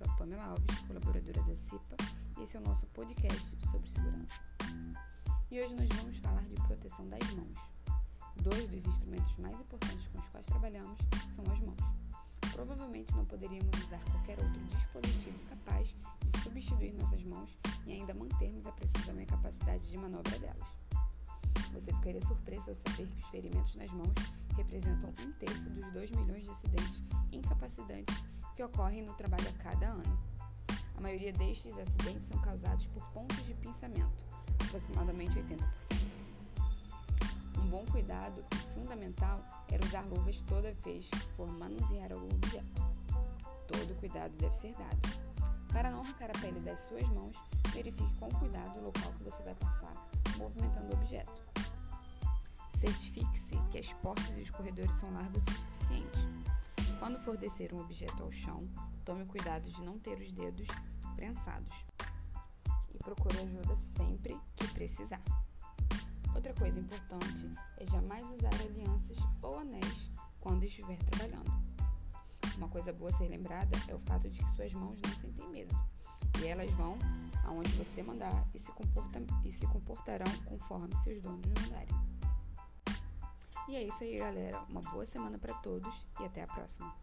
Sou a Pamela Alves, colaboradora da CIPA, e esse é o nosso podcast sobre segurança. E hoje nós vamos falar de proteção das mãos. Dois dos instrumentos mais importantes com os quais trabalhamos são as mãos. Provavelmente não poderíamos usar qualquer outro dispositivo capaz de substituir nossas mãos e ainda mantermos a precisão e a capacidade de manobra delas. Você ficaria surpreso ao saber que os ferimentos nas mãos representam um terço dos 2 milhões de acidentes incapacitantes que ocorrem no trabalho a cada ano. A maioria destes acidentes são causados por pontos de pinçamento, aproximadamente 80%. Um bom cuidado fundamental era usar luvas toda vez que for manusear algum objeto. Todo cuidado deve ser dado. Para não arrancar a pele das suas mãos, verifique com cuidado o local que você vai passar movimentando o objeto. Certifique-se que as portas e os corredores são largos o suficiente. Quando for descer um objeto ao chão, tome cuidado de não ter os dedos prensados. E procure ajuda sempre que precisar. Outra coisa importante é jamais usar alianças ou anéis quando estiver trabalhando. Uma coisa boa a ser lembrada é o fato de que suas mãos não sentem medo e elas vão aonde você mandar e se, comporta, e se comportarão conforme seus donos mandarem. E é isso aí, galera. Uma boa semana para todos e até a próxima.